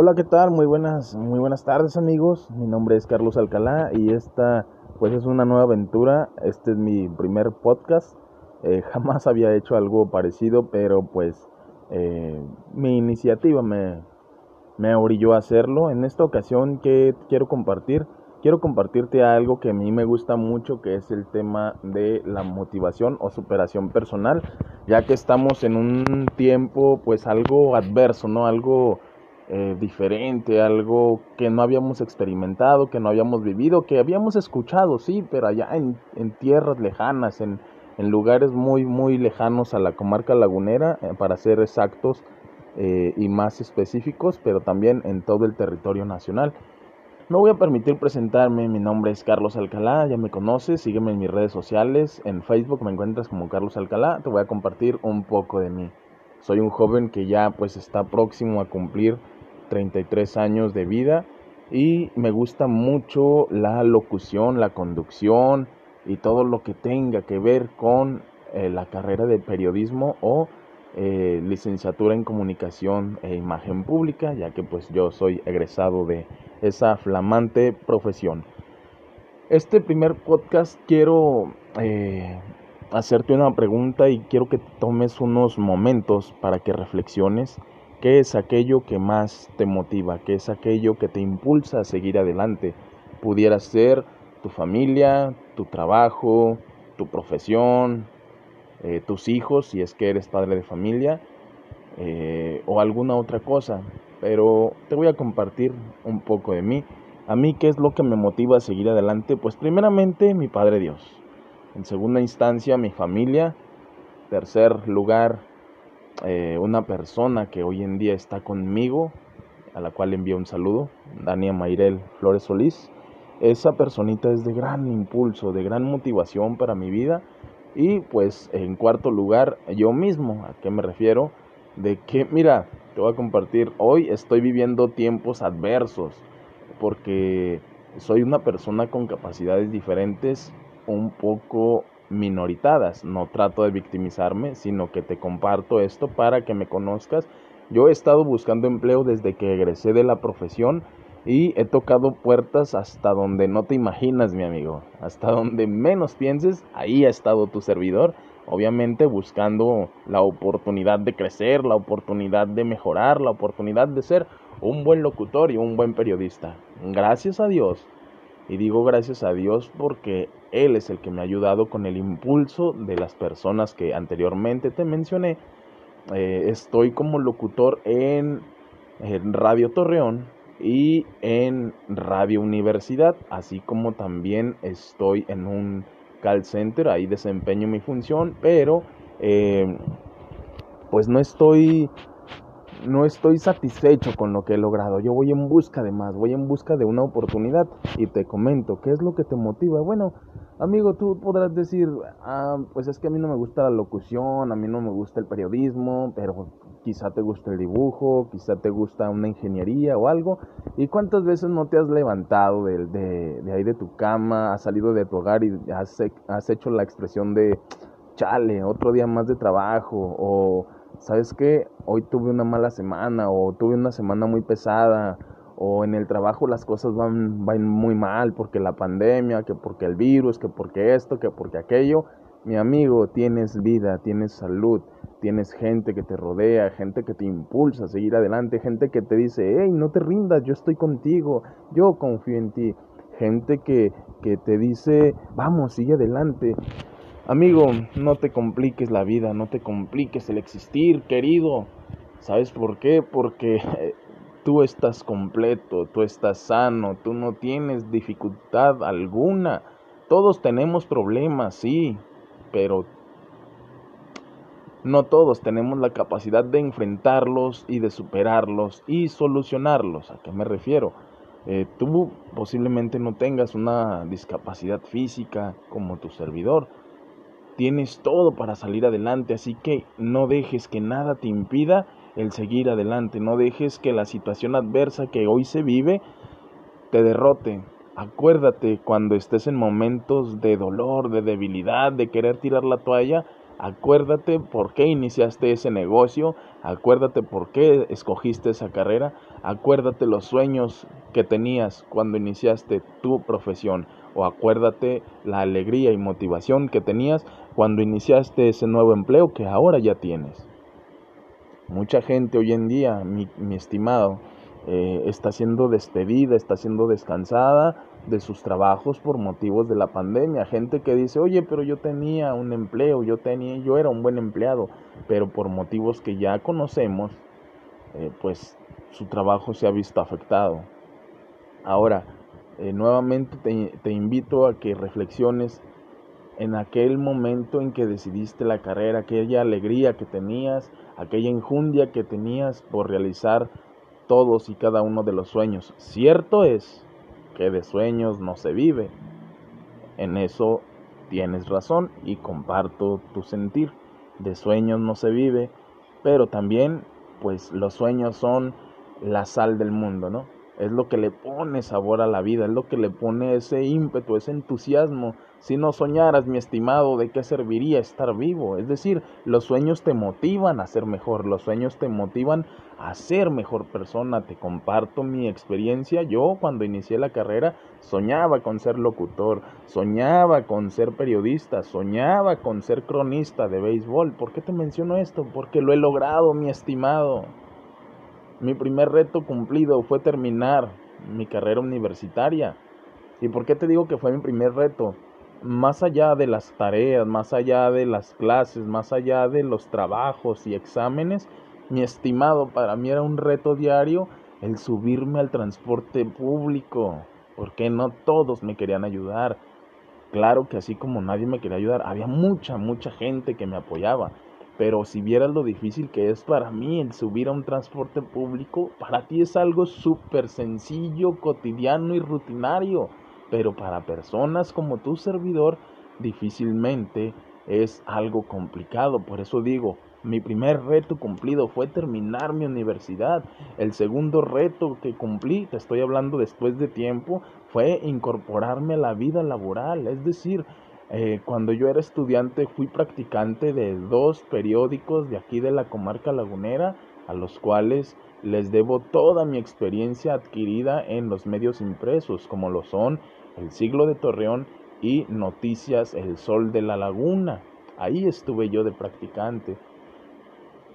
Hola, ¿qué tal? Muy buenas, muy buenas tardes amigos. Mi nombre es Carlos Alcalá y esta pues es una nueva aventura. Este es mi primer podcast. Eh, jamás había hecho algo parecido, pero pues eh, mi iniciativa me, me orilló a hacerlo. En esta ocasión que quiero compartir, quiero compartirte algo que a mí me gusta mucho, que es el tema de la motivación o superación personal, ya que estamos en un tiempo pues algo adverso, ¿no? Algo eh, diferente, algo que no habíamos experimentado, que no habíamos vivido, que habíamos escuchado, sí, pero allá en, tierras lejanas, en, en, lugares muy, muy lejanos a la comarca lagunera, eh, para ser exactos eh, y más específicos, pero también en todo el territorio nacional. Me voy a permitir presentarme, mi nombre es Carlos Alcalá, ya me conoces, sígueme en mis redes sociales, en Facebook me encuentras como Carlos Alcalá, te voy a compartir un poco de mí. Soy un joven que ya pues está próximo a cumplir 33 años de vida y me gusta mucho la locución, la conducción y todo lo que tenga que ver con eh, la carrera de periodismo o eh, licenciatura en comunicación e imagen pública, ya que pues yo soy egresado de esa flamante profesión. Este primer podcast quiero eh, hacerte una pregunta y quiero que tomes unos momentos para que reflexiones ¿Qué es aquello que más te motiva? ¿Qué es aquello que te impulsa a seguir adelante? Pudiera ser tu familia, tu trabajo, tu profesión, eh, tus hijos, si es que eres padre de familia, eh, o alguna otra cosa. Pero te voy a compartir un poco de mí. A mí, ¿qué es lo que me motiva a seguir adelante? Pues primeramente mi Padre Dios. En segunda instancia, mi familia. Tercer lugar, eh, una persona que hoy en día está conmigo, a la cual envío un saludo, Dania Mayrel Flores Solís. Esa personita es de gran impulso, de gran motivación para mi vida. Y pues en cuarto lugar, yo mismo, ¿a qué me refiero? De que, mira, te voy a compartir, hoy estoy viviendo tiempos adversos, porque soy una persona con capacidades diferentes, un poco minoritadas. No trato de victimizarme, sino que te comparto esto para que me conozcas. Yo he estado buscando empleo desde que egresé de la profesión y he tocado puertas hasta donde no te imaginas, mi amigo. Hasta donde menos pienses, ahí ha estado tu servidor. Obviamente buscando la oportunidad de crecer, la oportunidad de mejorar, la oportunidad de ser un buen locutor y un buen periodista. Gracias a Dios y digo gracias a Dios porque Él es el que me ha ayudado con el impulso de las personas que anteriormente te mencioné. Eh, estoy como locutor en, Radio Torreón y en Radio Universidad, así como también estoy en un call center, ahí desempeño mi función, pero eh, pues no estoy no estoy satisfecho con lo que he logrado. Yo voy en busca de más, voy en busca de una oportunidad y te comento, ¿qué es lo que te motiva? Bueno, amigo, tú podrás decir, ah, pues es que a mí no me gusta la locución, a mí no me gusta el periodismo, pero quizá te gusta el dibujo, quizá te gusta una ingeniería o algo. ¿Y cuántas veces no te has levantado de, ahí de tu cama, has salido de tu hogar y has, has hecho la expresión de, chale, otro día más de trabajo o ¿sabes qué? Hoy tuve una mala semana o tuve una semana muy pesada o en el trabajo las cosas van, van muy mal porque la pandemia, que porque el virus, que porque esto, que porque aquello. Mi amigo, tienes vida, tienes salud, tienes gente que te rodea, gente que te impulsa a seguir adelante, gente que te dice, hey, no te rindas, yo estoy contigo, yo confío en ti, gente que, que te dice, vamos, sigue adelante. Amigo, no te compliques la vida, no te compliques el existir, querido. ¿Sabes por qué? Porque tú estás completo, tú estás sano, tú no tienes dificultad alguna. Todos tenemos problemas, sí, pero no todos tenemos la capacidad de enfrentarlos y de superarlos y solucionarlos. ¿A qué me refiero? Eh, tú posiblemente no tengas una discapacidad física como tu servidor, Tienes todo para salir adelante, así que no dejes que nada te impida el seguir adelante, no dejes que la situación adversa que hoy se vive te derrote. Acuérdate cuando estés en momentos de dolor, de debilidad, de querer tirar la toalla, Acuérdate por qué iniciaste ese negocio, acuérdate por qué escogiste esa carrera, acuérdate los sueños que tenías cuando iniciaste tu profesión o acuérdate la alegría y motivación que tenías cuando iniciaste ese nuevo empleo que ahora ya tienes. Mucha gente hoy en día, mi, estimado, eh, está siendo despedida, está siendo descansada de sus trabajos por motivos de la pandemia. Gente que dice, oye, pero yo tenía un empleo, yo tenía, yo era un buen empleado, pero por motivos que ya conocemos, eh, pues su trabajo se ha visto afectado. Ahora, eh, nuevamente te, te invito a que reflexiones en aquel momento en que decidiste la carrera, aquella alegría que tenías, aquella injundia que tenías por realizar todos y cada uno de los sueños. Cierto es que de sueños no se vive. En eso tienes razón y comparto tu sentir. De sueños no se vive, pero también pues los sueños son la sal del mundo, ¿no? Es lo que le pone sabor a la vida, es lo que le pone ese ímpetu, ese entusiasmo. Si no soñaras, mi estimado, ¿de qué serviría estar vivo? Es decir, los sueños te motivan a ser mejor, los sueños te motivan a ser mejor persona. Te comparto mi experiencia. Yo cuando inicié la carrera soñaba con ser locutor, soñaba con ser periodista, soñaba con ser cronista de béisbol. ¿Por qué te menciono esto? Porque lo he logrado, mi estimado. Mi primer reto cumplido fue terminar mi carrera universitaria. ¿Y por qué te digo que fue mi primer reto? Más allá de las tareas, más allá de las clases, más allá de los trabajos y exámenes, mi estimado, para mí era un reto diario el subirme al transporte público, porque no todos me querían ayudar. Claro que así como nadie me quería ayudar, había mucha, mucha gente que me apoyaba. Pero si vieras lo difícil que es para mí el subir a un transporte público, para ti es algo súper sencillo, cotidiano y rutinario. Pero para personas como tu servidor, difícilmente es algo complicado. Por eso digo, mi primer reto cumplido fue terminar mi universidad. El segundo reto que cumplí, te estoy hablando después de tiempo, fue incorporarme a la vida laboral. Es decir, eh, cuando yo era estudiante fui practicante de dos periódicos de aquí de la comarca lagunera, a los cuales les debo toda mi experiencia adquirida en los medios impresos, como lo son El Siglo de Torreón y Noticias El Sol de la Laguna. Ahí estuve yo de practicante.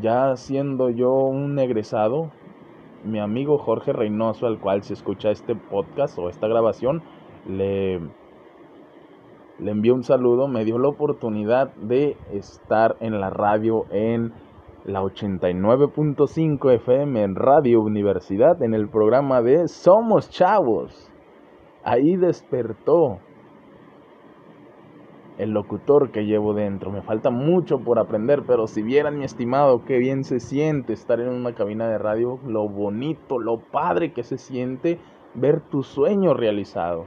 Ya siendo yo un egresado, mi amigo Jorge Reynoso, al cual se escucha este podcast o esta grabación, le le envió un saludo, me dio la oportunidad de estar en la radio en la 89.5 FM en Radio Universidad en el programa de Somos Chavos. Ahí despertó el locutor que llevo dentro. Me falta mucho por aprender, pero si vieran mi estimado qué bien se siente estar en una cabina de radio, lo bonito, lo padre que se siente ver tu sueño realizado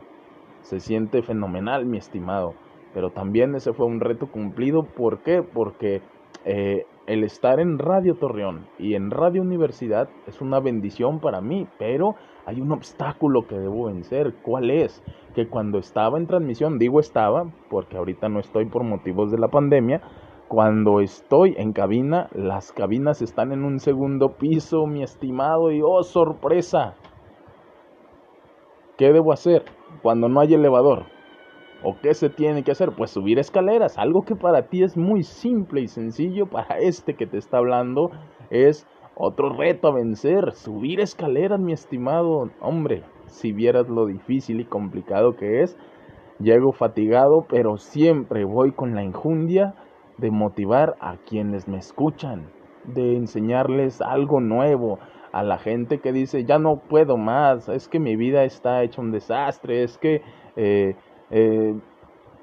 se siente fenomenal, mi estimado. Pero también ese fue un reto cumplido. ¿Por qué? Porque eh, el estar en Radio Torreón y en Radio Universidad es una bendición para mí, pero hay un obstáculo que debo vencer. ¿Cuál es? Que cuando estaba en transmisión, digo estaba, porque ahorita no estoy por motivos de la pandemia, cuando estoy en cabina, las cabinas están en un segundo piso, mi estimado, y oh, sorpresa. ¿Qué debo hacer? cuando no hay elevador? ¿O qué se tiene que hacer? Pues subir escaleras. Algo que para ti es muy simple y sencillo, para este que te está hablando es otro reto a vencer. Subir escaleras, mi estimado. Hombre, si vieras lo difícil y complicado que es, llego fatigado, pero siempre voy con la injundia de motivar a quienes me escuchan, de enseñarles algo nuevo, a la gente que dice, ya no puedo más, es que mi vida está hecha un desastre, es que eh, eh,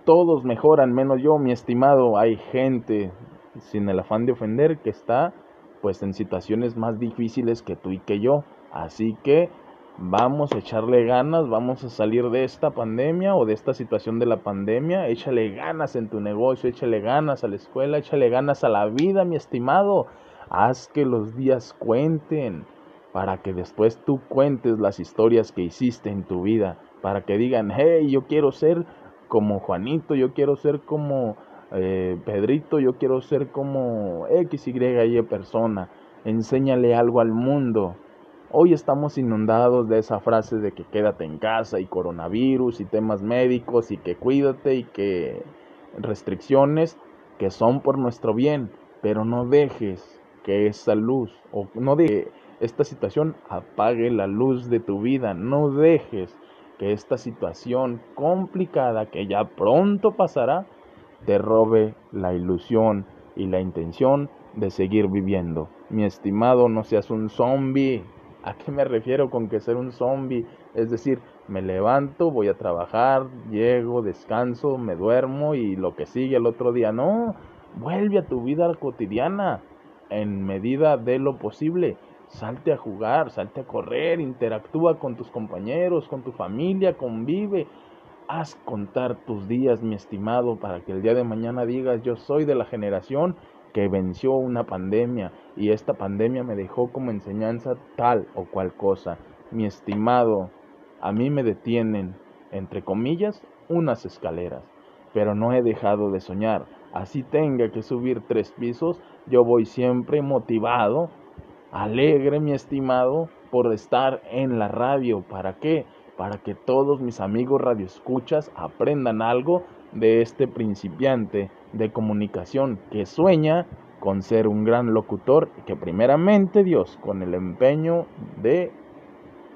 todos mejoran menos yo, mi estimado, hay gente, sin el afán de ofender, que está pues en situaciones más difíciles que tú y que yo. Así que vamos a echarle ganas, vamos a salir de esta pandemia o de esta situación de la pandemia, échale ganas en tu negocio, échale ganas a la escuela, échale ganas a la vida, mi estimado. Haz que los días cuenten para que después tú cuentes las historias que hiciste en tu vida, para que digan, hey, yo quiero ser como Juanito, yo quiero ser como eh, Pedrito, yo quiero ser como X, Y, persona, enséñale algo al mundo. Hoy estamos inundados de esa frase de que quédate en casa y coronavirus y temas médicos y que cuídate y que restricciones que son por nuestro bien, pero no dejes que esa luz o no de esta situación apague la luz de tu vida, no dejes que esta situación complicada que ya pronto pasará te robe la ilusión y la intención de seguir viviendo. Mi estimado, no seas un zombie. ¿A qué me refiero con que ser un zombie? Es decir, me levanto, voy a trabajar, llego, descanso, me duermo y lo que sigue el otro día. No, vuelve a tu vida cotidiana en medida de lo posible. Salte a jugar, salte a correr, interactúa con tus compañeros, con tu familia, convive. Haz contar tus días, mi estimado, para que el día de mañana digas, yo soy de la generación que venció una pandemia y esta pandemia me dejó como enseñanza tal o cual cosa. Mi estimado, a mí me detienen, entre comillas, unas escaleras, pero no he dejado de soñar. Así tenga que subir tres pisos, yo voy siempre motivado, alegre, mi estimado, por estar en la radio. ¿Para qué? Para que todos mis amigos radioescuchas aprendan algo de este principiante de comunicación que sueña con ser un gran locutor y que primeramente Dios, con el empeño de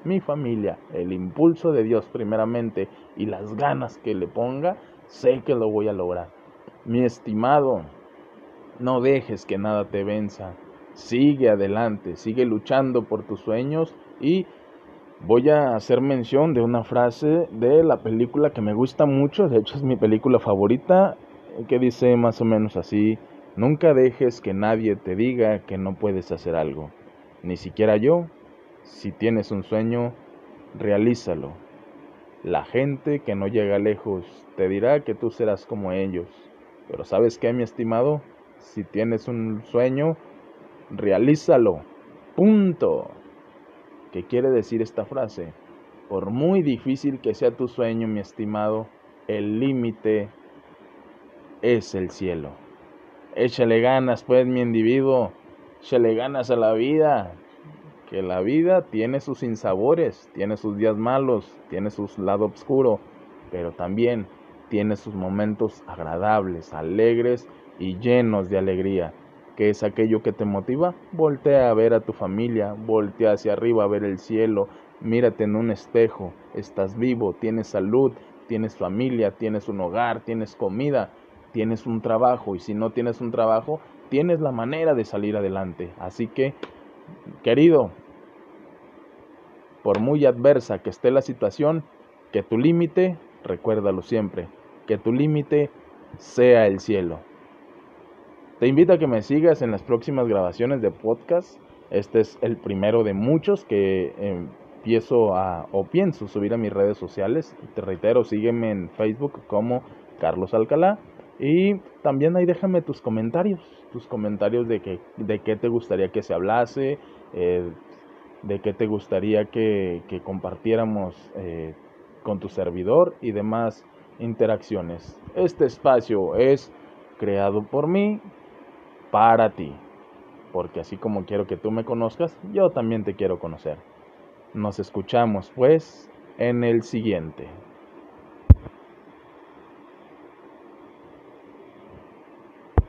mi familia, el impulso de Dios primeramente y las ganas que le ponga, sé que lo voy a lograr. Mi estimado, no dejes que nada te venza. Sigue adelante, sigue luchando por tus sueños y voy a hacer mención de una frase de la película que me gusta mucho, de hecho es mi película favorita, que dice más o menos así, Nunca dejes que nadie te diga que no puedes hacer algo, ni siquiera yo. Si tienes un sueño, realízalo. La gente que no llega lejos te dirá que tú serás como ellos. Pero sabes qué, mi estimado, si tienes un sueño, realízalo. Punto. ¿Qué quiere decir esta frase? Por muy difícil que sea tu sueño, mi estimado, el límite es el cielo. Échale ganas, pues, mi individuo. Échale ganas a la vida. Que la vida tiene sus insabores, tiene sus días malos, tiene su lado oscuro, pero también tiene sus momentos agradables, alegres y llenos de alegría. ¿Qué es aquello que te motiva? Voltea a ver a tu familia, voltea hacia arriba a ver el cielo, mírate en un espejo, estás vivo, tienes salud, tienes familia, tienes un hogar, tienes comida, tienes un trabajo y si no tienes un trabajo, tienes la manera de salir adelante. Así que, querido, por muy adversa que esté la situación, que tu límite, recuérdalo siempre, que tu límite sea el cielo. Te invito a que me sigas en las próximas grabaciones de podcast. Este es el primero de muchos que empiezo a o pienso subir a mis redes sociales. Te reitero, sígueme en Facebook como Carlos Alcalá y también ahí déjame tus comentarios, tus comentarios de, que, de qué te gustaría que se hablase, eh, de qué te gustaría que, que compartiéramos eh, con tu servidor y demás interacciones. Este espacio es creado por mí para ti, porque así como quiero que tú me conozcas, yo también te quiero conocer. Nos escuchamos pues en el siguiente.